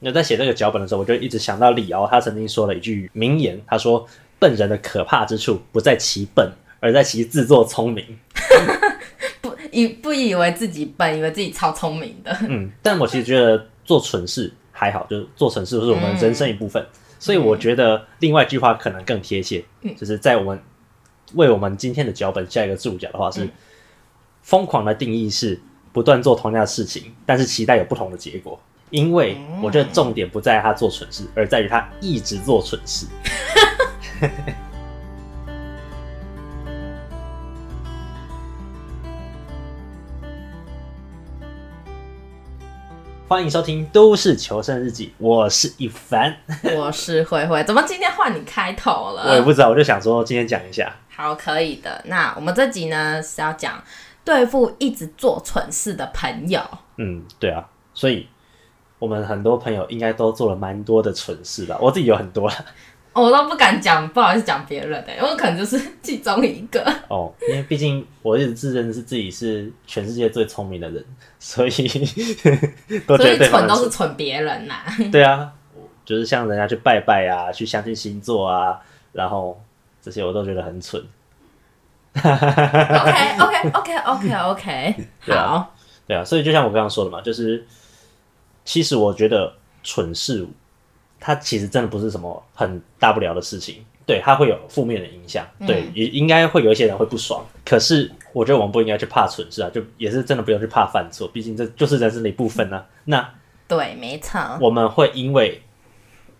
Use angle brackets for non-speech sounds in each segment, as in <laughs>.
那在写这个脚本的时候，我就一直想到李敖，他曾经说了一句名言，他说：“笨人的可怕之处不在其笨，而在其自作聪明。<laughs> ”不以不以为自己笨，以为自己超聪明的。嗯，但我其实觉得做蠢事还好，就是做蠢事是我们人生一部分。嗯、所以我觉得另外一句话可能更贴切，嗯、就是在我们为我们今天的脚本下一个注脚的话是：疯、嗯、狂的定义是不断做同样的事情，但是期待有不同的结果。因为我觉得重点不在他做蠢事，而在于他一直做蠢事。<laughs> 欢迎收听《都市求生日记》，我是一凡，<laughs> 我是慧慧。怎么今天换你开头了？我也不知道，我就想说今天讲一下。好，可以的。那我们这集呢是要讲对付一直做蠢事的朋友。嗯，对啊，所以。我们很多朋友应该都做了蛮多的蠢事吧，我自己有很多了，我都不敢讲，不好意思讲别人的，因为可能就是其中一个。哦，因为毕竟我一直自认是自己是全世界最聪明的人，所以 <laughs> 都觉得蠢都是蠢别人呐、啊。<laughs> 对啊，就是像人家去拜拜啊，去相信星座啊，然后这些我都觉得很蠢。OK OK OK OK OK，好，对啊，对啊，所以就像我刚刚说的嘛，就是。其实我觉得蠢事，它其实真的不是什么很大不了的事情。对，它会有负面的影响，嗯、对，也应该会有一些人会不爽。可是我觉得我们不应该去怕蠢事啊，就也是真的不用去怕犯错，毕竟这就是人生的一部分呢、啊。那对，没错，我们会因为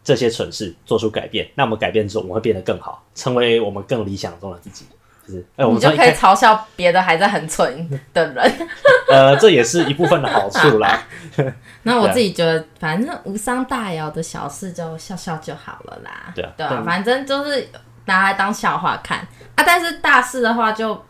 这些蠢事做出改变，那我们改变之后，我们会变得更好，成为我们更理想中的自己。就是，哎、欸，我们就可以嘲笑别的还在很蠢的人。<laughs> 呃，这也是一部分的好处啦。<laughs> 那我自己觉得，反正无伤大雅的小事就笑笑就好了啦。对啊，对啊，反正就是拿来当笑话看啊。但是大事的话，就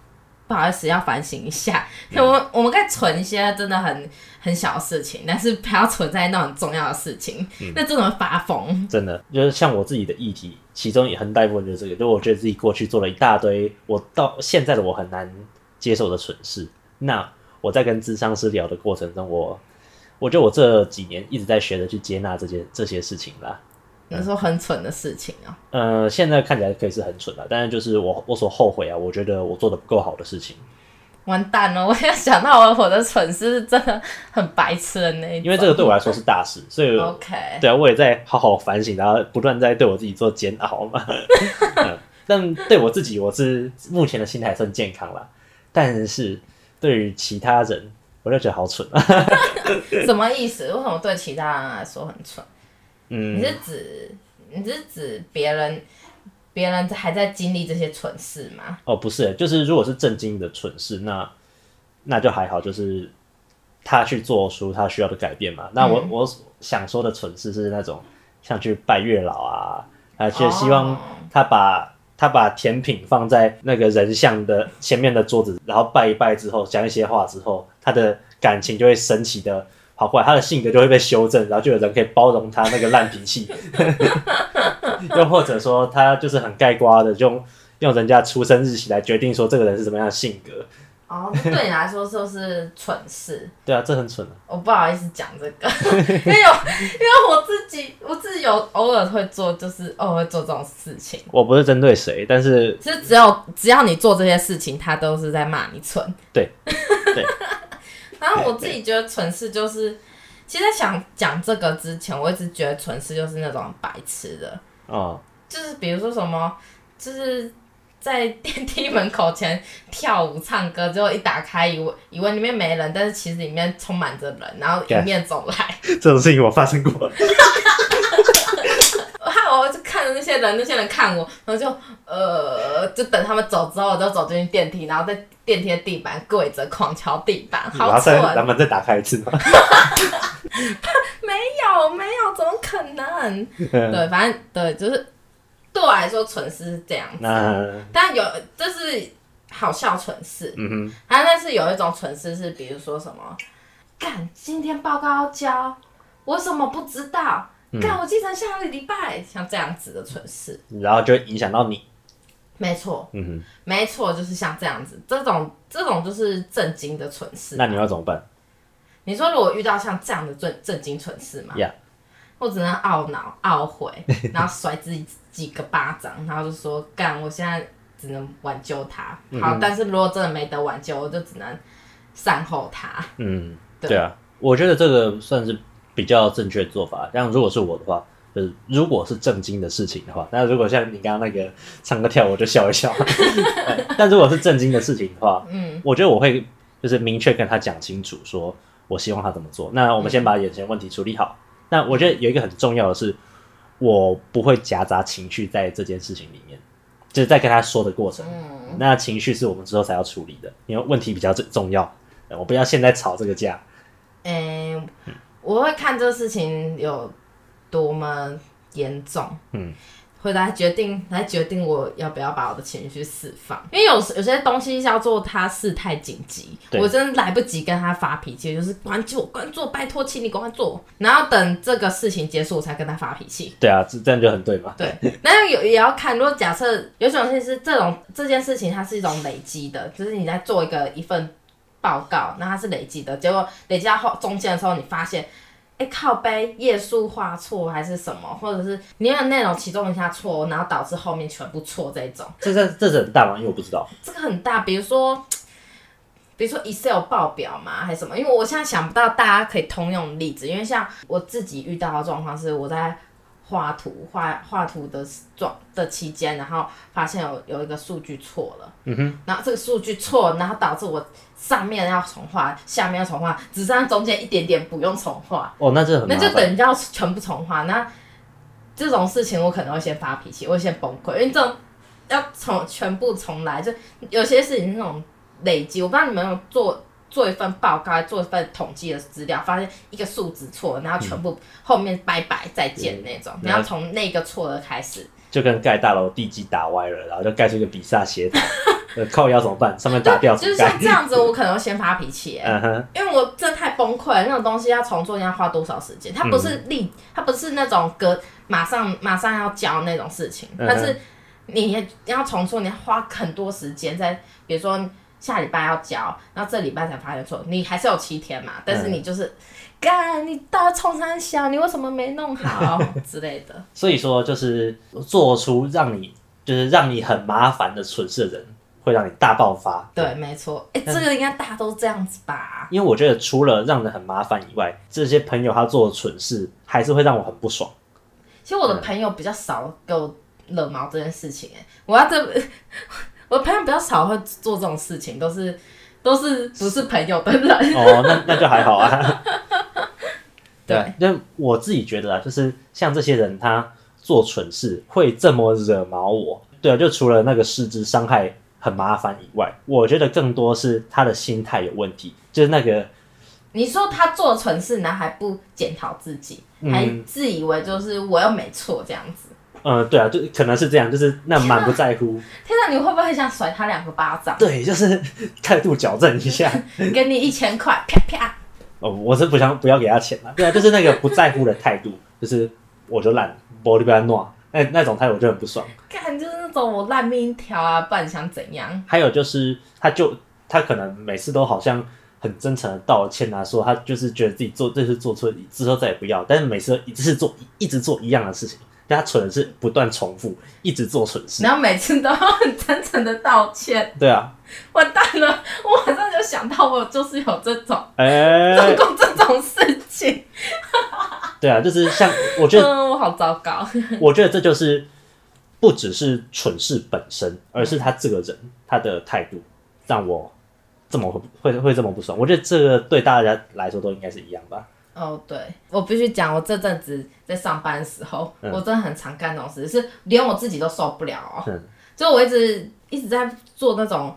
不好意思要反省一下。嗯、我们我们可以存一些真的很很小的事情，但是不要存在那种重要的事情，嗯、那真的发疯。真的，就是像我自己的议题，其中也很大一部分就是这个，就我觉得自己过去做了一大堆，我到现在的我很难接受的蠢事。那我在跟智商师聊的过程中，我。我觉得我这几年一直在学着去接纳这些这些事情啦。你说很蠢的事情啊？呃，现在看起来可以是很蠢的，但是就是我我所后悔啊，我觉得我做的不够好的事情。完蛋了！<laughs> 我也想到我我的蠢事是真的很白痴的那一种。因为这个对我来说是大事，所以 OK。对啊，我也在好好反省，然后不断在对我自己做煎熬嘛。<laughs> 嗯，但对我自己，我是目前的心态还算健康啦。但是对于其他人。我就觉得好蠢啊！<laughs> 什么意思？为什么对其他人来说很蠢？嗯，你是指你是指别人别人还在经历这些蠢事吗？哦，不是，就是如果是正经的蠢事，那那就还好，就是他去做出他需要的改变嘛。那我、嗯、我想说的蠢事是那种像去拜月老啊，而且希望他把。他把甜品放在那个人像的前面的桌子，然后拜一拜之后，讲一些话之后，他的感情就会神奇的跑过来，他的性格就会被修正，然后就有人可以包容他那个烂脾气。<laughs> 又或者说，他就是很盖瓜的，就用用人家出生日期来决定说这个人是什么样的性格。哦，对你来说就是蠢事。对啊，这很蠢啊。我不好意思讲这个，因为有，因为我自己，我自己有偶尔会做，就是偶尔会做这种事情。我不是针对谁，但是其实只要只要你做这些事情，他都是在骂你蠢。对，对。然后我自 <laughs> 己觉得蠢事就是，其实在想讲这个之前，我一直觉得蠢事就是那种白痴的。哦。就是比如说什么，就是。在电梯门口前跳舞唱歌，之后一打开，以为以为里面没人，但是其实里面充满着人，然后迎面走来。<laughs> 这种事情我发生过。<laughs> 那些人，那些人看我，然后就呃，就等他们走之后，我就走进去电梯，然后在电梯的地板跪着狂敲地板，好蠢。咱们再打开一次吗？没有没有，怎么可能？对，反正对，就是。对我来说，蠢事是这样子，那但有就是好笑蠢事。嗯哼，还有但是有一种蠢事是，比如说什么，干今天报告要交，我怎么不知道？干、嗯、我继承下个礼拜，像这样子的蠢事，然后就会影响到你。没错，嗯哼，没错，就是像这样子，这种这种就是震惊的蠢事。那你要怎么办？你说如果遇到像这样的震震惊蠢事吗？Yeah. 我只能懊恼、懊悔，<laughs> 然后甩自己几个巴掌，然后就说干，我现在只能挽救他。好，嗯、但是如果真的没得挽救，我就只能善后他。嗯，对啊，我觉得这个算是比较正确的做法。像如果是我的话，就是如果是正经的事情的话，那如果像你刚刚那个唱歌跳舞，我就笑一笑。<laughs> 但如果是正经的事情的话，嗯，我觉得我会就是明确跟他讲清楚，说我希望他怎么做。那我们先把眼前问题处理好。那我觉得有一个很重要的是，我不会夹杂情绪在这件事情里面，就是在跟他说的过程。嗯，那情绪是我们之后才要处理的，因为问题比较重要。我不要现在吵这个架。嗯，我会看这个事情有多么严重。嗯。会来决定，来决定我要不要把我的情绪释放，因为有有些东西要做，它事态紧急，我真的来不及跟他发脾气，就是关注关注，拜托，请你赶快做，然后等这个事情结束，我才跟他发脾气。对啊，这这样就很对嘛。对，那有也要看，如果假设有种事是这种这件事情，它是一种累积的，就是你在做一个一份报告，那它是累积的，结果累积到后中间的时候，你发现。哎、欸，靠背页数画错还是什么，或者是你有内容其中一下错，然后导致后面全部错这种。这这这是很大吗？因为我不知道。这个很大，比如说，比如说 Excel 报表嘛，还是什么？因为我现在想不到大家可以通用的例子，因为像我自己遇到的状况是，我在。画图画画图的状的期间，然后发现有有一个数据错了，嗯哼，然后这个数据错，然后导致我上面要重画，下面要重画，只剩下中间一点点不用重画。哦，那这那就等于要全部重画。那这种事情我可能会先发脾气，我会先崩溃，因为这种要从全部重来，就有些事情是那种累积。我不知道你们有做。做一份报告，做一份统计的资料，发现一个数字错，然后全部后面拜拜再见那种，然后从那个错的开始，就跟盖大楼地基打歪了，然后就盖出一个比萨斜塔，<laughs> 靠腰怎么办？上面打掉，就是像这样子，我可能会先发脾气，因为我真的太崩溃了，那种东西要重做，你要花多少时间？它不是立，它不是那种隔马上马上要交那种事情，但是你要重做，你要花很多时间在，比如说。下礼拜要交，然后这礼拜才发现错，你还是有七天嘛？但是你就是，干、嗯，你到冲三小，你为什么没弄好 <laughs> 之类的？所以说，就是做出让你就是让你很麻烦的蠢事的人，会让你大爆发。对，对没错。哎、欸，这个应该大家都这样子吧？因为我觉得除了让人很麻烦以外，这些朋友他做的蠢事还是会让我很不爽。其实我的朋友比较少给我惹毛这件事情、欸，哎，我要这。我朋友比较少会做这种事情，都是都是不是朋友的人。哦，那那就还好啊。<laughs> 对，因为我自己觉得啊，就是像这些人，他做蠢事会这么惹毛我。对啊，就除了那个实质伤害很麻烦以外，我觉得更多是他的心态有问题。就是那个，你说他做蠢事，然后还不检讨自己，嗯，还自以为就是我又没错这样子。嗯，对啊，就可能是这样，就是那满不在乎。<laughs> 天哪，你会不会很想甩他两个巴掌？对，就是态度矫正一下。<laughs> 给你一千块，啪啪。哦，我是不想不要给他钱了。对啊，就是那个不在乎的态度，<laughs> 就是我就烂，玻璃不要弄，那那种态度我就很不爽。看，就是那种我烂命一条啊，不然想怎样？还有就是，他就他可能每次都好像很真诚的道歉啊，说他就是觉得自己做这次做错，之后再也不要，但是每次一直做一直做一样的事情。他蠢的是不断重复，一直做蠢事，然后每次都要很真诚的道歉。对啊，完蛋了！我马上就想到，我就是有这种，哎、欸，<laughs> 做过这种事情。对啊，就是像我觉得，<laughs> 嗯，我好糟糕。我觉得这就是不只是蠢事本身，而是他这个人他的态度让我这么会会会这么不爽。我觉得这个对大家来说都应该是一样吧。哦、oh，对，我必须讲，我这阵子在上班的时候，嗯、我真的很常干这种事，是连我自己都受不了哦。嗯、就我一直一直在做那种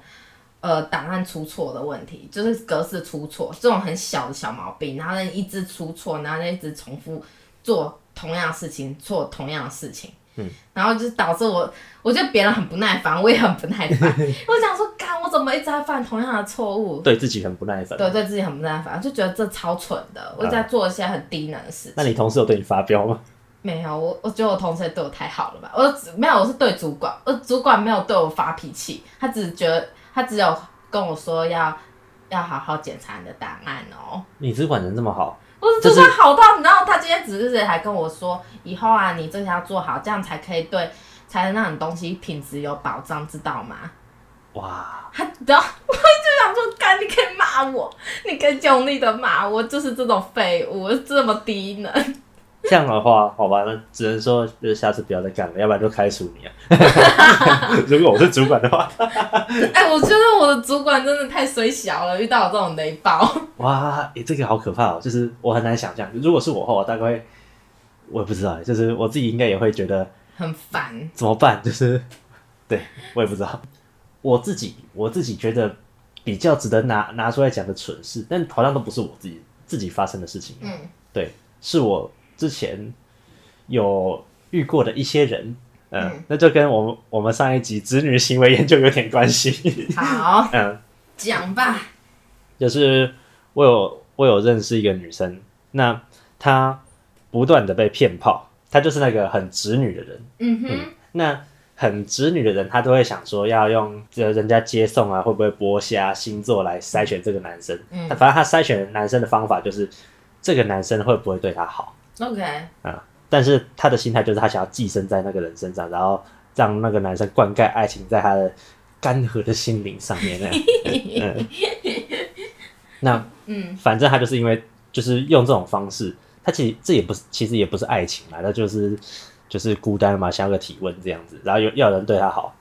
呃档案出错的问题，就是格式出错这种很小的小毛病，然后呢一直出错，然后呢一直重复做同样的事情，做同样的事情。嗯、然后就导致我，我觉得别人很不耐烦，我也很不耐烦。<laughs> 我想说，干，我怎么一直在犯同样的错误？对自己很不耐烦。对，对自己很不耐烦，就觉得这超蠢的。我在做一些很低能的事情。那你同事有对你发飙吗？没有，我我觉得我同事也对我太好了吧。我没有，我是对主管，我主管没有对我发脾气，他只觉得他只有跟我说要要好好检查你的档案哦。你主管人这么好？我的主管好到，你知道，他今天只是还跟我说，以后啊，你这些要做好，这样才可以对，才能让你东西品质有保障，知道吗？哇！他，然后我就想说，干，你可以骂我，你可以用力的骂我，就是这种废物，这么低能。<laughs> 这样的话，好吧，那只能说就是下次不要再干了，要不然就开除你啊。<laughs> 如果我是主管的话，哎、欸，我觉得我的主管真的太衰小了，遇到我这种雷暴。哇，哎、欸，这个好可怕哦，就是我很难想象，如果是我的话，我大概会，我也不知道，就是我自己应该也会觉得很烦，怎么办？就是，对我也不知道。我自己我自己觉得比较值得拿拿出来讲的蠢事，但好像都不是我自己自己发生的事情。嗯，对，是我之前有遇过的一些人，呃、嗯，那就跟我们我们上一集子女行为研究有点关系。好，<laughs> 嗯，讲吧。就是我有我有认识一个女生，那她不断的被骗炮，她就是那个很直女的人。嗯哼，嗯那。很直女的人，她都会想说要用这人家接送啊，会不会剥虾星座来筛选这个男生。嗯，反正她筛选男生的方法就是这个男生会不会对她好。OK。啊，但是他的心态就是他想要寄生在那个人身上，然后让那个男生灌溉爱情在他的干涸的心灵上面。<laughs> 嗯，那嗯，反正他就是因为就是用这种方式，他其实这也不是，其实也不是爱情嘛，那就是。就是孤单嘛，想要个体温这样子，然后又要人对他好，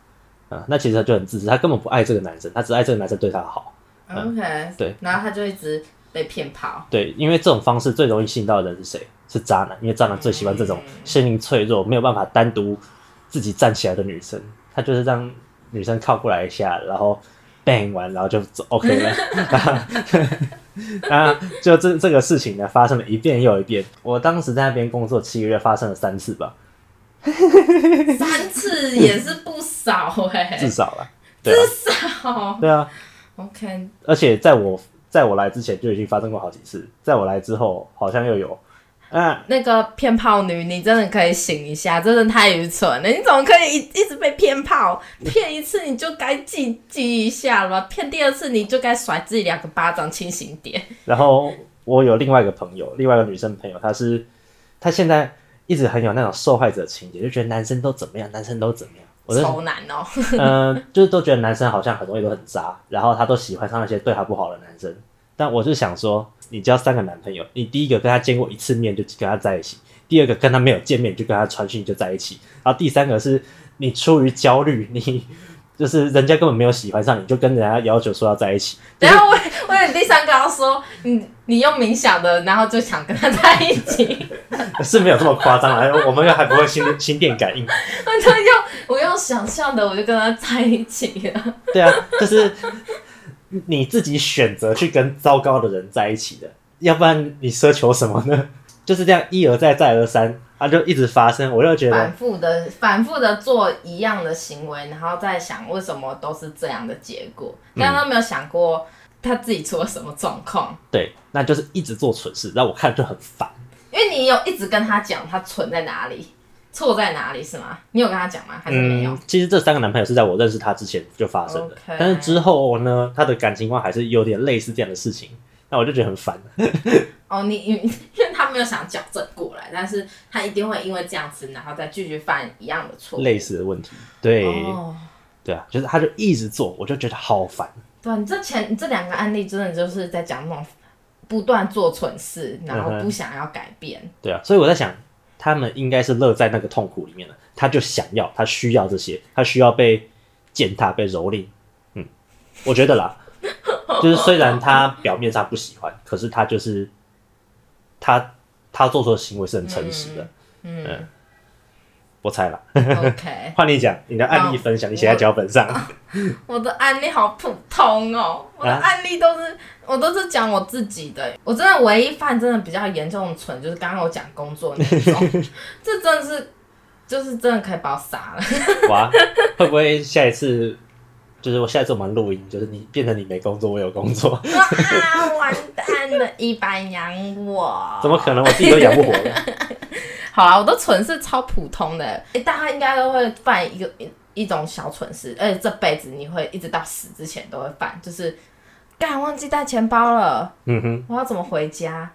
啊，那其实他就很自私，他根本不爱这个男生，他只爱这个男生对他好。OK，对，然后他就一直被骗跑。对，因为这种方式最容易吸引到的人是谁？是渣男，因为渣男最喜欢这种心灵脆弱、没有办法单独自己站起来的女生，他就是让女生靠过来一下，然后 bang 完，然后就走 OK 了。<laughs> <laughs> 啊，就这这个事情呢，发生了一遍又一遍。我当时在那边工作七个月，发生了三次吧。<laughs> 三次也是不少哎、欸，至少了，至少对啊，OK。而且在我在我来之前就已经发生过好几次，在我来之后好像又有。啊，那个骗炮女，你真的可以醒一下，真的太愚蠢了！你怎么可以一一直被骗炮？骗一次你就该记记一下了吧？骗第二次你就该甩自己两个巴掌，清醒点。然后我有另外一个朋友，另外一个女生朋友，她是她现在。一直很有那种受害者情节，就觉得男生都怎么样，男生都怎么样。我超难哦。嗯、<laughs> 呃，就是都觉得男生好像很多东西都很渣，然后他都喜欢上那些对他不好的男生。但我就想说，你交三个男朋友，你第一个跟他见过一次面就跟他在一起，第二个跟他没有见面就跟他传讯就在一起，然后第三个是你出于焦虑，你。就是人家根本没有喜欢上你，就跟人家要求说要在一起。<laughs> 然后我我有第三个要说，你你用冥想的，然后就想跟他在一起，<laughs> 是没有这么夸张啊。<laughs> 我们又还不会心心电感应。我就用我用想象的，我就跟他在一起了。对啊，就是你自己选择去跟糟糕的人在一起的，要不然你奢求什么呢？就是这样一而再再而三。他就一直发生，我就觉得反复的、反复的做一样的行为，然后再想为什么都是这样的结果，但他没有想过他自己出了什么状况。对，那就是一直做蠢事，让我看就很烦。因为你有一直跟他讲他蠢在哪里，错在哪里，是吗？你有跟他讲吗？还是没有？嗯，其实这三个男朋友是在我认识他之前就发生的，Okay. 但是之后呢，他的感情观还是有点类似这样的事情，那我就觉得很烦。<laughs> 哦，你因因为他没有想矫正过来，但是他一定会因为这样子，然后再继续犯一样的错，类似的问题。对，哦、对啊，就是他就一直做，我就觉得好烦。对，你这前你这两个案例真的就是在讲那种不断做蠢事，然后不想要改变。嗯、对啊，所以我在想，他们应该是乐在那个痛苦里面了，他就想要，他需要这些，他需要被践踏、被蹂躏。嗯，我觉得啦，就是虽然他表面上不喜欢，可是他就是。他他做出的行为是很诚实的，嗯，嗯，我猜了。OK，<laughs> 换你讲你的案例分享，你写在脚本上。<laughs> 我的案例好普通哦，我的案例都是、啊、我都是讲我自己的。我真的唯一犯真的比较严重的蠢，就是刚刚我讲工作那种，<laughs> 这真的是就是真的可以把我杀了。哇，会不会下一次？就是我下次我们录音，就是你变成你没工作，我有工作。啊，完蛋了，<laughs> 一般养我？怎么可能？我自己都养不活。<laughs> 好啦，我的蠢是超普通的，哎、欸，大家应该都会犯一个一一种小蠢事，而且这辈子你会一直到死之前都会犯，就是干忘记带钱包了。嗯哼，我要怎么回家？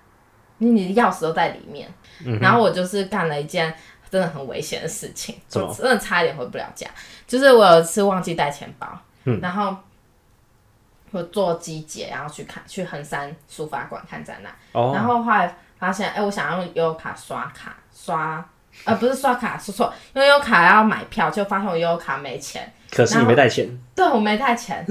你你的钥匙都在里面。嗯、然后我就是干了一件真的很危险的事情，我真的差一点回不了家。就是我有一次忘记带钱包，嗯、然后我做机捷，然后去看去横山书法馆看展览，哦、然后后来发现，哎，我想要用悠游卡刷卡刷，呃，不是刷卡，说错，用悠游卡要买票，就发现我悠游卡没钱。可是你没带钱？对，我没带钱。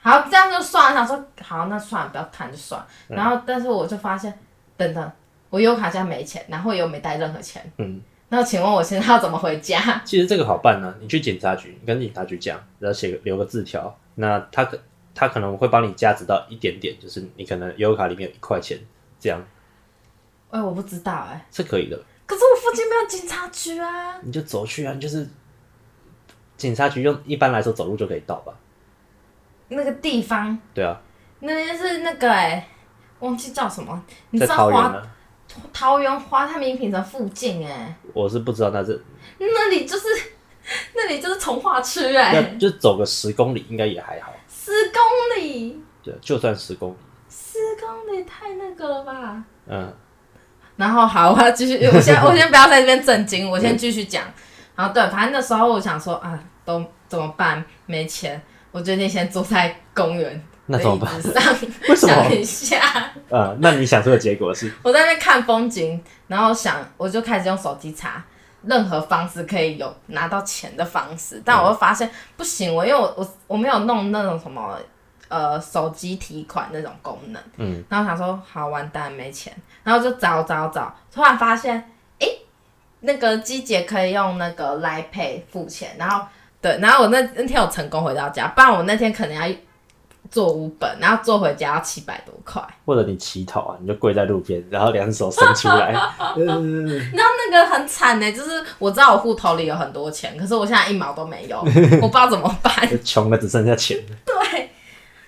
好，这样就算了。想说好，那算了，不要看就算。然后，但是我就发现，等等，我悠游卡现在没钱，然后又没带任何钱。嗯。那请问我现在要怎么回家？<laughs> 其实这个好办呢、啊，你去警察局，你跟警察局讲，然后写个留个字条，那他可他可能会帮你加值到一点点，就是你可能悠游卡里面有一块钱这样。哎、欸，我不知道哎、欸，是可以的。可是我附近没有警察局啊。你就走去啊，你就是警察局用一般来说走路就可以到吧？那个地方。对啊。那边是那个哎、欸，忘记叫什么？你知道吗？桃园华泰名品城附近哎，我是不知道那是那里就是 <laughs> 那里就是从化区哎，就走个十公里应该也还好。十公里？对，就算十公里。十公里太那个了吧？嗯。然后好，我要继续，<laughs> 我先我先不要在这边震惊，我先继续讲。然后对，反正那时候我想说啊，都怎么办？没钱，我决定先坐在公园。那怎么办？为什么？想一下。呃，那你想出的结果是？我在那边看风景，然后想，我就开始用手机查任何方式可以有拿到钱的方式，但我又发现不行，我因为我我我没有弄那种什么呃手机提款那种功能，嗯，然后想说好完蛋没钱，然后就找找找，突然发现哎、欸，那个机姐可以用那个 Line Pay 付钱，然后对，然后我那那天有成功回到家，不然我那天可能要。坐五本，然后坐回家要七百多块。或者你乞讨啊，你就跪在路边，然后两手伸出来。<laughs> 然后那个很惨呢，就是我知道我户头里有很多钱，可是我现在一毛都没有，我不知道怎么办。<laughs> 穷的只剩下钱。<laughs> 对。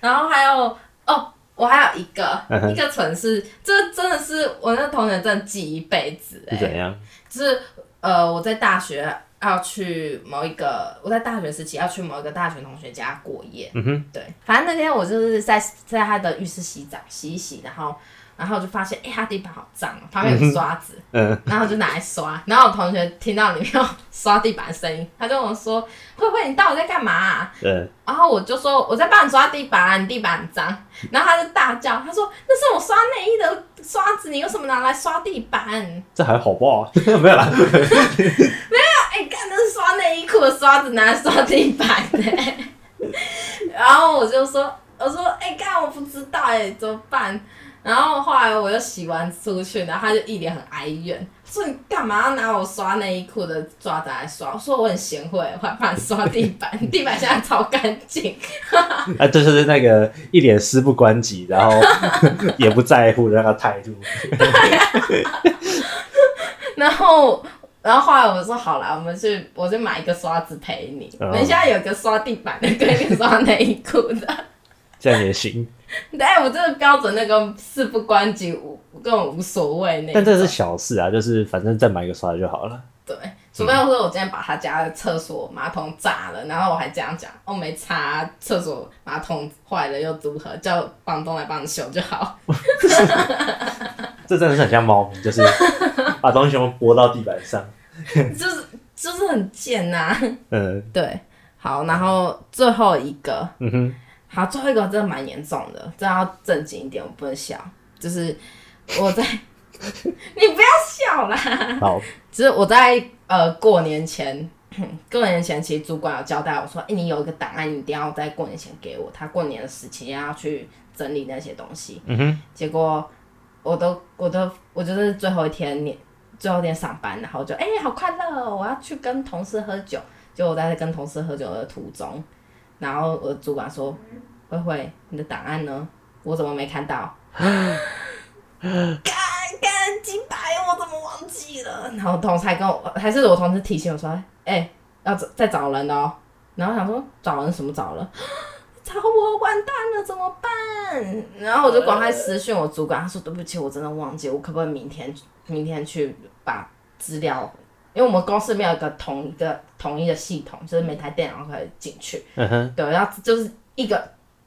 然后还有哦，我还有一个、uh huh. 一个蠢事，这真的是我那同学真的记一辈子。是怎样？就是呃，我在大学。要去某一个，我在大学时期要去某一个大学同学家过夜。嗯哼，对，反正那天我就是在在他的浴室洗澡，洗一洗，然后。然后就发现，哎、欸，他地板好脏哦，旁边有刷子，嗯嗯、然后就拿来刷。然后我同学听到里面有刷地板的声音，他就跟我说：“慧慧，你到底在干嘛、啊？”对。然后我就说：“我在帮你刷地板啊，你地板很脏。<laughs> ”然后他就大叫：“他说那是我刷内衣的刷子，你为什么拿来刷地板？”这还好不好？<laughs> 没有啦，<laughs> 没有。内衣裤的刷子，拿来刷地板的。<laughs> 然后我就说：“我说，哎，干我不知道，哎，怎么办？”然后后来我就洗完出去，然后他就一脸很哀怨，说你干嘛要拿我刷内衣裤的刷子来刷？我说我很贤惠，我还帮你刷地板，<laughs> 地板现在超干净。<laughs> 啊，就是那个一脸事不关己，然后也不在乎的那个态度。然后，然后后来我说好了，我们去，我就买一个刷子陪你。等一下有个刷地板的，跟一个刷内衣裤的，这样也行。<laughs> 对，我这个标准那个事不关己，无根本无所谓那。但这是小事啊，就是反正再买一个刷子就好了。对，除非我说我今天把他家的厕所马桶炸了，然后我还这样讲，哦，没擦，厕所马桶坏了又如何？叫房东来帮你修就好。<laughs> 这真的是很像猫咪，就是 <laughs> 把东西全部拨到地板上，<laughs> 就是就是很贱呐、啊。嗯，<laughs> 对，好，然后最后一个，嗯哼。好，最后一个真的蛮严重的，真的要正经一点，我不能笑。就是我在，你不要笑啦。好，就是我在呃过年前，过年前其实主管有交代我说，哎、欸，你有一个档案，你一定要在过年前给我。他过年的时期要去整理那些东西。嗯哼。结果我都我都我就是最后一天年最后一天上班，然后就哎、欸、好快乐哦，我要去跟同事喝酒。结果我在跟同事喝酒的途中。然后我的主管说：“慧慧，你的档案呢？我怎么没看到？<gasps> 干干几百，我怎么忘记了？”然后同事还跟我，还是我同事提醒我说：“哎、欸，要再找人哦。”然后想说找人什么找了？找我完蛋了，怎么办？然后我就赶快私讯我主管，他说：“对不起，我真的忘记，我可不可以明天明天去把资料？”因为我们公司没有一个同一个统一的系统，就是每台电脑可以进去。嗯哼。对，然后就是一个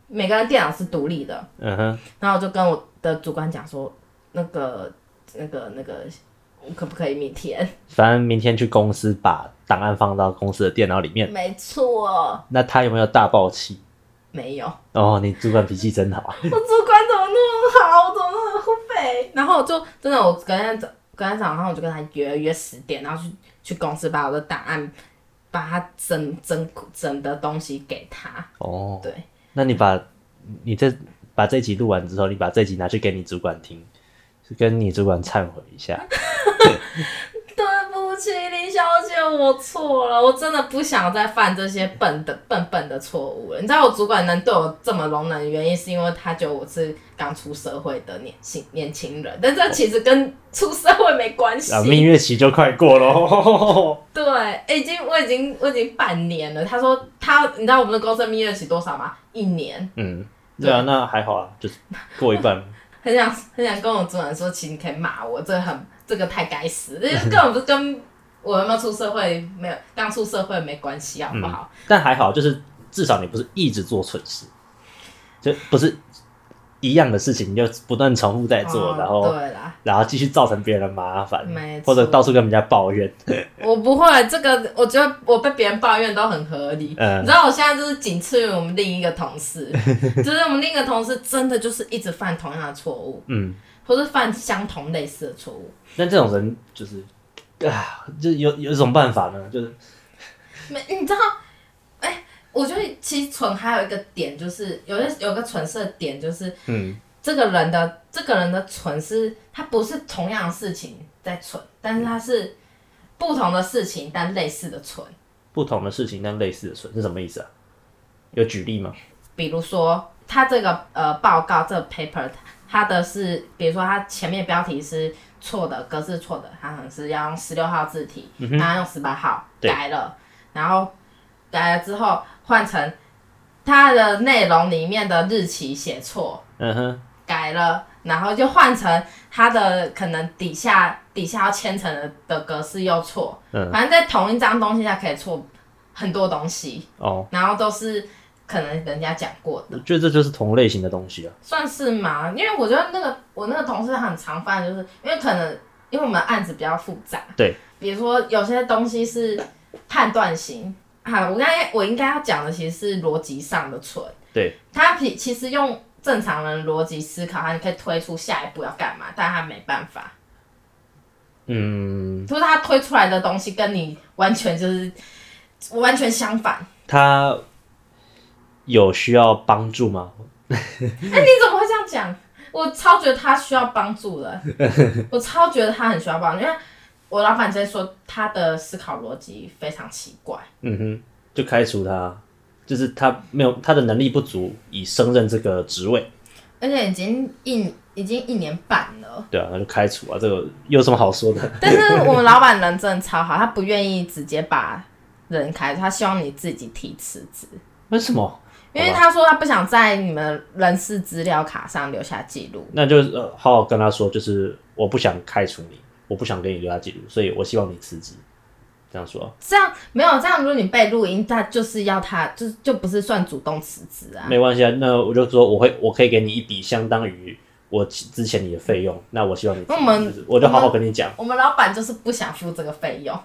每个人电脑是独立的。嗯哼。然后我就跟我的主管讲说，那个那个那个，我可不可以明天？反正明天去公司把档案放到公司的电脑里面。没错。那他有没有大爆气？没有。哦，你主管脾气真好。<laughs> 我主管怎么那么好？我怎么那么肥？然后我就真的，我隔天早隔天早上我就跟他约约十点，然后去去公司把我的档案，把他整整整的东西给他。哦。对。那你把你这把这集录完之后，你把这集拿去给你主管听。跟你主管忏悔一下，<laughs> 对不起，林小姐，我错了，我真的不想再犯这些笨的笨笨的错误了。你知道我主管能对我这么容忍的原因，是因为他觉得我是刚出社会的年轻年轻人，但这其实跟出社会没关系。蜜月期就快过了，<laughs> 对，已经我已经我已经半年了。他说他，你知道我们的公司蜜月期多少吗？一年。嗯，对啊，那还好啊，就是过一半。<laughs> 很想很想跟我主管说，其实你可以骂我，这个很这个太该死，这根本不是跟我有没有出社会没有刚出社会没关系，好不好？嗯，但还好，就是至少你不是一直做蠢事，就不是。一样的事情，你就不断重复在做，哦、然后对啦，然后继续造成别人的麻烦，没错，或者到处跟人家抱怨。我不会，这个我觉得我被别人抱怨都很合理。嗯，你知道我现在就是仅次于我们另一个同事，<laughs> 就是我们另一个同事真的就是一直犯同样的错误，嗯，或是犯相同类似的错误。那这种人就是啊，就有有一种办法呢，就是没你知道。哎我觉得其实蠢还有一个点，就是有些有个蠢事的点，就是嗯，这个人的这个人的蠢是，他不是同样的事情在蠢，但是他是不同的事情但类似的蠢。不同的事情但类似的蠢是什么意思啊？有举例吗？比如说他这个呃报告这个 paper，他的是比如说他前面标题是错的，格式错的，他可能是要用十六号字体，他、嗯、用十八号改了，然后改了之后。换成它的内容里面的日期写错，嗯哼，改了，然后就换成它的可能底下底下要签成的的格式又错，嗯，反正在同一张东西下可以错很多东西哦，然后都是可能人家讲过的，我觉得这就是同类型的东西啊，算是嘛，因为我觉得那个我那个同事很常犯，就是因为可能因为我们案子比较复杂，对，比如说有些东西是判断型。好，我刚才我应该要讲的其实是逻辑上的蠢。对，他其其实用正常人逻辑思考，他可以推出下一步要干嘛，但他没办法。嗯，就是他推出来的东西跟你完全就是完全相反。他有需要帮助吗？<laughs> 哎、欸，你怎么会这样讲？我超觉得他需要帮助的，<laughs> 我超觉得他很需要帮助，因为。我老板在说他的思考逻辑非常奇怪，嗯哼，就开除他，就是他没有他的能力不足以胜任这个职位，而且已经一已经一年半了，对啊，那就开除啊，这个有什么好说的？<laughs> 但是我们老板人真的超好，他不愿意直接把人开除，他希望你自己提辞职。为什么？因为他说他不想在你们人事资料卡上留下记录，那就呃好好跟他说，就是我不想开除你。我不想给你留下记录，所以我希望你辞职。这样说，这样没有这样。如果你被录音，他就是要他，就就不是算主动辞职啊。没关系啊，那我就说我会，我可以给你一笔相当于我之前你的费用。那我希望你我们我就好好跟你讲。我们老板就是不想付这个费用。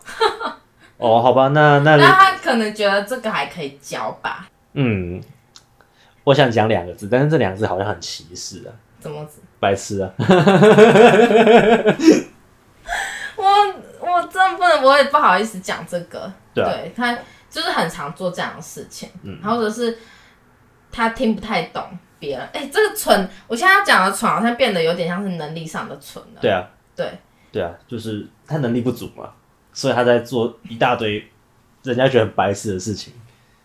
哦，好吧，那那 <laughs> 那他可能觉得这个还可以交吧。嗯，我想讲两个字，但是这两个字好像很歧视啊。怎么子？白痴啊！<laughs> 我我真不能，我也不好意思讲这个。对，他就是很常做这样的事情，嗯，或者是他听不太懂别人。哎、欸，这个蠢，我现在要讲的蠢，好像变得有点像是能力上的蠢了。对啊，对，对啊，就是他能力不足嘛，所以他在做一大堆人家觉得很白痴的事情。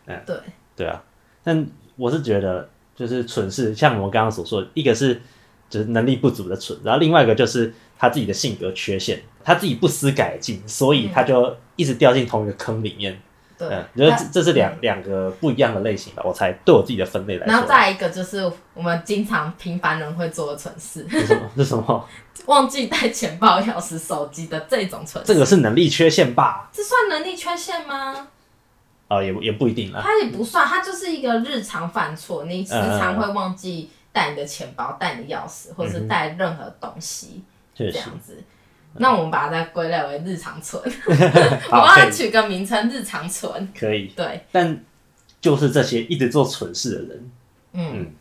嗯，对，对啊。但我是觉得，就是蠢事，像我们刚刚所说的，一个是就是能力不足的蠢，然后另外一个就是。他自己的性格缺陷，他自己不思改进，所以他就一直掉进同一个坑里面。对，我觉得这这是两两个不一样的类型吧，我才对我自己的分类来说。然后再一个就是我们经常平凡人会做的蠢事。是什么？是什么？<laughs> 忘记带钱包、钥匙、手机的这种蠢事。这个是能力缺陷吧？这算能力缺陷吗？哦，也也不一定啦。它也不算，它就是一个日常犯错，你时常会忘记带你的钱包、带你的钥匙，或者是带任何东西。这样子。那我们把它再归类为日常存，<laughs> 我帮它取个名称“日常存”。可以。对。但就是这些一直做蠢事的人，嗯，嗯，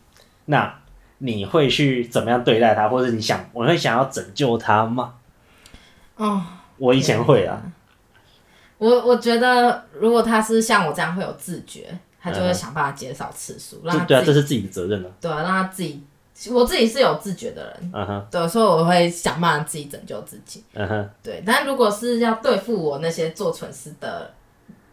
那你会去怎么样对待他，或者你想我会想要拯救他吗？哦，我以前会啊。我我觉得，如果他是像我这样会有自觉，他就会想办法减少次数，让他对啊，这是自己的责任了。对啊，让他自己。我自己是有自觉的人，uh. 对，所以我会想办法自己拯救自己。嗯哼对，但如果是要对付我那些做蠢事的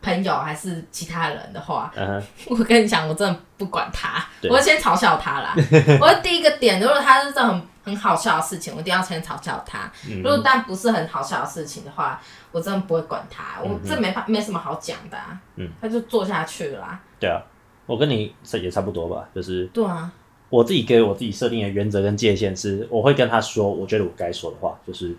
朋友还是其他人的话，uh <laughs> huh. 我跟你讲，我真的不管他，我会先嘲笑他啦。我会第一个点，如果他是这种很很好笑的事情，我一定要先嘲笑他。如果但不是很好笑的事情的话，我真的不会管他。我这没法没什么好讲的，啊，嗯，他就做下去了啦。对啊，我跟你也差不多吧，就是对啊。我自己给我自己设定的原则跟界限是，我会跟他说，我觉得我该说的话，就是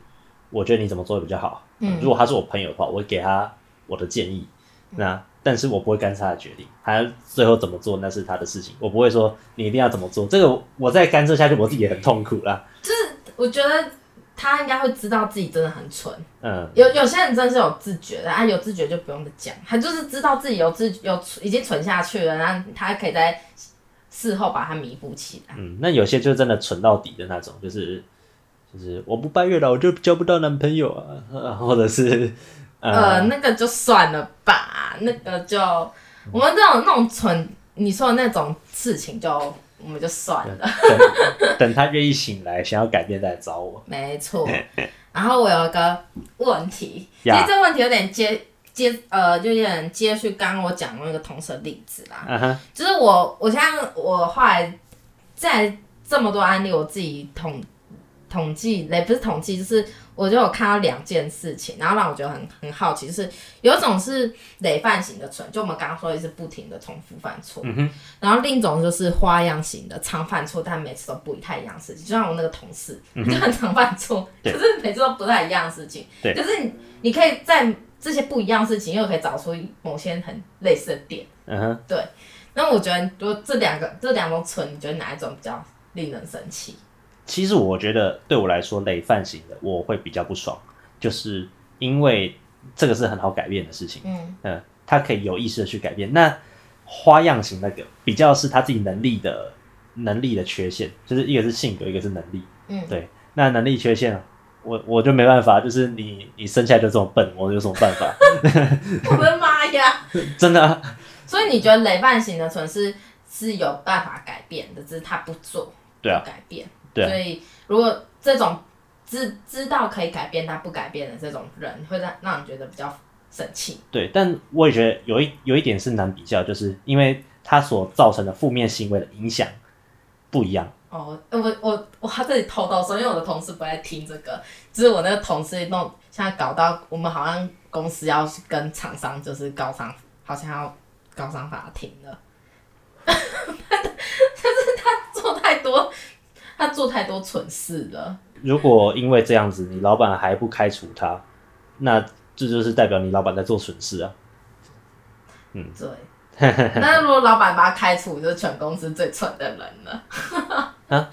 我觉得你怎么做的比较好。嗯，如果他是我朋友的话，我会给他我的建议。那但是我不会干涉他的决定，他最后怎么做那是他的事情，我不会说你一定要怎么做。这个我再干涉下去，我自己也很痛苦啦。就是我觉得他应该会知道自己真的很蠢。嗯，有有些人真的是有自觉的啊，有自觉就不用讲，他就是知道自己有自有已经蠢下去了，然后他还可以在。事后把它弥补起来。嗯，那有些就真的蠢到底的那种，就是就是我不拜月老，我就交不到男朋友啊，或者是呃，呃，那个就算了吧，那个就我们这种那种蠢，你说的那种事情就我们就算了。等，等他愿意醒来，想要改变再来找我。没错。然后我有一个问题，其实这问题有点接。接呃，就有点接续刚刚我讲的那个同事的例子啦，uh huh. 就是我，我现在我后来在这么多案例，我自己统统计，也不是统计，就是我就有看到两件事情，然后让我觉得很很好奇，就是有一种是累犯型的蠢，就我们刚刚说的是不停的重复犯错，uh huh. 然后另一种就是花样型的，常犯错，但每次都不太一样的事情，就像我那个同事，uh. 就很常犯错，可是每次都不太一样的事情，可、uh huh. 是你你可以在。这些不一样的事情，又可以找出某些很类似的点。嗯哼、uh，huh. 对。那我觉得，如果这两个这两种蠢，你觉得哪一种比较令人生气？其实我觉得，对我来说，累犯型的我会比较不爽，就是因为这个是很好改变的事情。嗯嗯，他可以有意识的去改变。那花样型那个比较是他自己能力的能力的缺陷，就是一个是性格，一个是能力。嗯，对。那能力缺陷。我我就没办法，就是你你生下来就这么笨，我有什么办法？<laughs> 我的妈呀！<laughs> 真的、啊。所以你觉得累犯型的蠢是是有办法改变的，只是他不做，对啊，改变。所以如果这种知知道可以改变他不改变的这种人，会让让你觉得比较生气。对，但我也觉得有一有一点是难比较，就是因为他所造成的负面行为的影响不一样。哦，我我我他这里偷偷说，因为我的同事不爱听这个，就是我那个同事弄，现在搞到我们好像公司要跟厂商就是告上，好像要告上法庭了。<laughs> 但是他做太多，他做太多蠢事了。如果因为这样子，你老板还不开除他，那这就是代表你老板在做蠢事啊。嗯，对。<laughs> 那如果老板把他开除，就是全公司最蠢的人了。<laughs> 啊？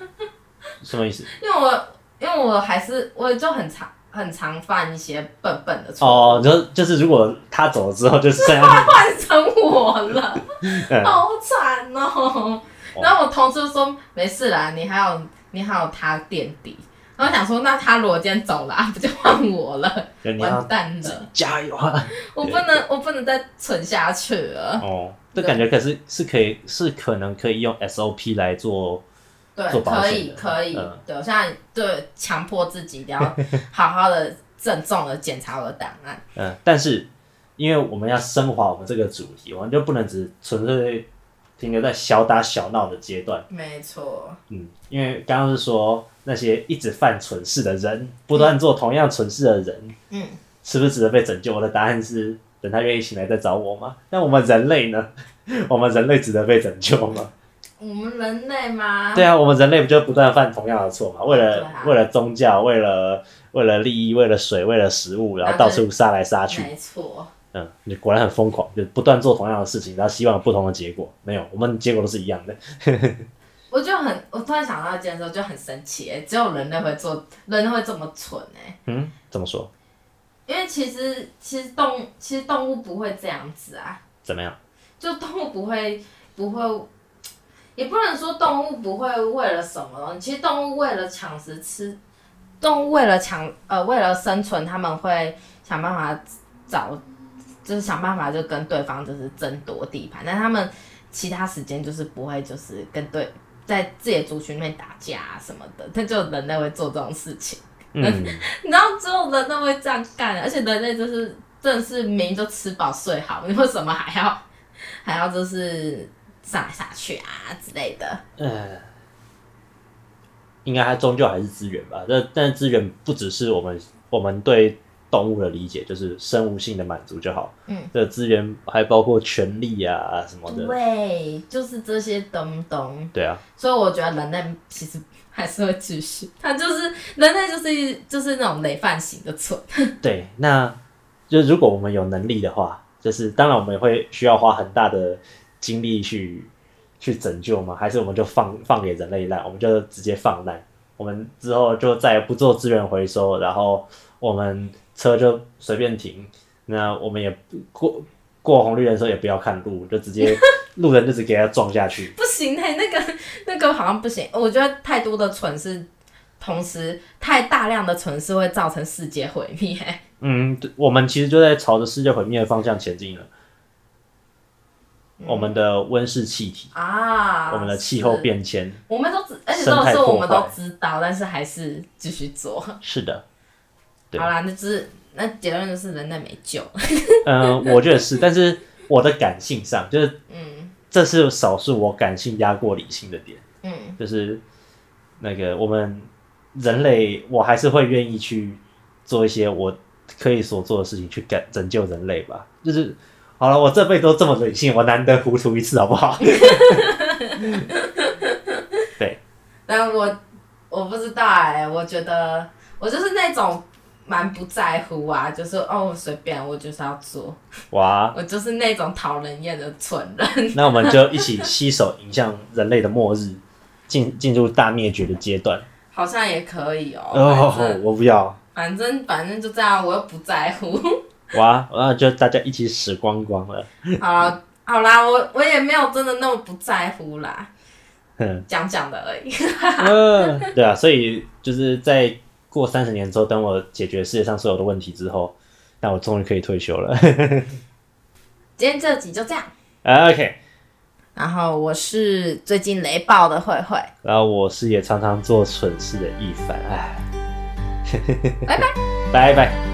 什么意思？因为我因为我还是我就很常很常犯一些笨笨的错误。哦，就就是如果他走了之后，就是这样 <laughs> 换成我了，好惨哦。然后我同事就说：“没事啦，你还有你还有他垫底。”然后想说：“那他如果今天走了，不就换我了？完蛋了！加油啊！我不能我不能再存下去了。”哦，这感觉可是是可以是可能可以用 SOP 来做。对，可以可以，嗯、对，我现在对强迫自己一定要好好的郑重的检查我的档案。嗯，但是因为我们要升华我们这个主题，我们就不能只纯粹停留在小打小闹的阶段。没错。嗯，因为刚刚是说那些一直犯蠢事的人，不断做同样蠢事的人，嗯，是不是值得被拯救？我的答案是，等他愿意醒来再找我吗？那我们人类呢？<laughs> 我们人类值得被拯救吗？我们人类吗？对啊，我们人类不就不断犯同样的错吗？为了、啊、为了宗教，为了为了利益，为了水，为了食物，然后到处杀来杀去。没错。嗯，你果然很疯狂，就不断做同样的事情，然后希望有不同的结果。没有，我们结果都是一样的。<laughs> 我就很，我突然想到一件事，就很神奇哎，只有人类会做，人类会这么蠢哎。嗯，怎么说？因为其实其实动其实动物不会这样子啊。怎么样？就动物不会不会，也不能说动物不会为了什么东西，其实动物为了抢食吃，动物为了抢呃为了生存，他们会想办法找，就是想办法就跟对方就是争夺地盘，但他们其他时间就是不会就是跟对在自己的族群里面打架啊什么的，但就人类会做这种事情。嗯，<laughs> 你知道只有人类会这样干，而且人类就是真的是明明就吃饱睡好，你为什么还要 <laughs> 还要就是上来下去啊之类的？呃，应该它终究还是资源吧。但但资源不只是我们我们对动物的理解，就是生物性的满足就好。嗯，这资源还包括权利啊什么的。对，就是这些东东。对啊。所以我觉得人类其实。还是会继续，他就是人类，就是就是那种累犯型的蠢。<laughs> 对，那就如果我们有能力的话，就是当然我们也会需要花很大的精力去去拯救嘛，还是我们就放放给人类烂，我们就直接放烂，我们之后就再也不做资源回收，然后我们车就随便停，那我们也过过红绿灯的时候也不要看路，就直接。路人就直接给他撞下去，<laughs> 不行哎、欸，那个那个好像不行。我觉得太多的蠢事，同时太大量的蠢事会造成世界毁灭。嗯，我们其实就在朝着世界毁灭的方向前进了。嗯、我们的温室气体啊，我们的气候变迁，我们都知，而且都是我们都知道，但是还是继续做。是的，好啦，那就是那结论就是人类没救。嗯，我觉得是，但是我的感性上就是嗯。这是少数我感性压过理性的点，嗯，就是那个我们人类，我还是会愿意去做一些我可以所做的事情，去拯拯救人类吧。就是好了，我这辈子都这么理性，我难得糊涂一次，好不好？<laughs> 对，但我我不知道哎、欸，我觉得我就是那种。蛮不在乎啊，就是哦，随便，我就是要做。哇！<laughs> 我就是那种讨人厌的蠢人。<laughs> 那我们就一起携手迎向人类的末日，进进入大灭绝的阶段。好像也可以哦。哦，我不要。反正反正就这样，我又不在乎。<laughs> 哇！那就大家一起死光光了。好啦，好啦，我我也没有真的那么不在乎啦。讲讲的而已。嗯，对啊，所以就是在。过三十年之后，等我解决世界上所有的问题之后，那我终于可以退休了。<laughs> 今天这集就这样。OK。然后我是最近雷暴的慧慧。然后我是也常常做蠢事的易凡。哎。拜拜。<laughs> 拜拜。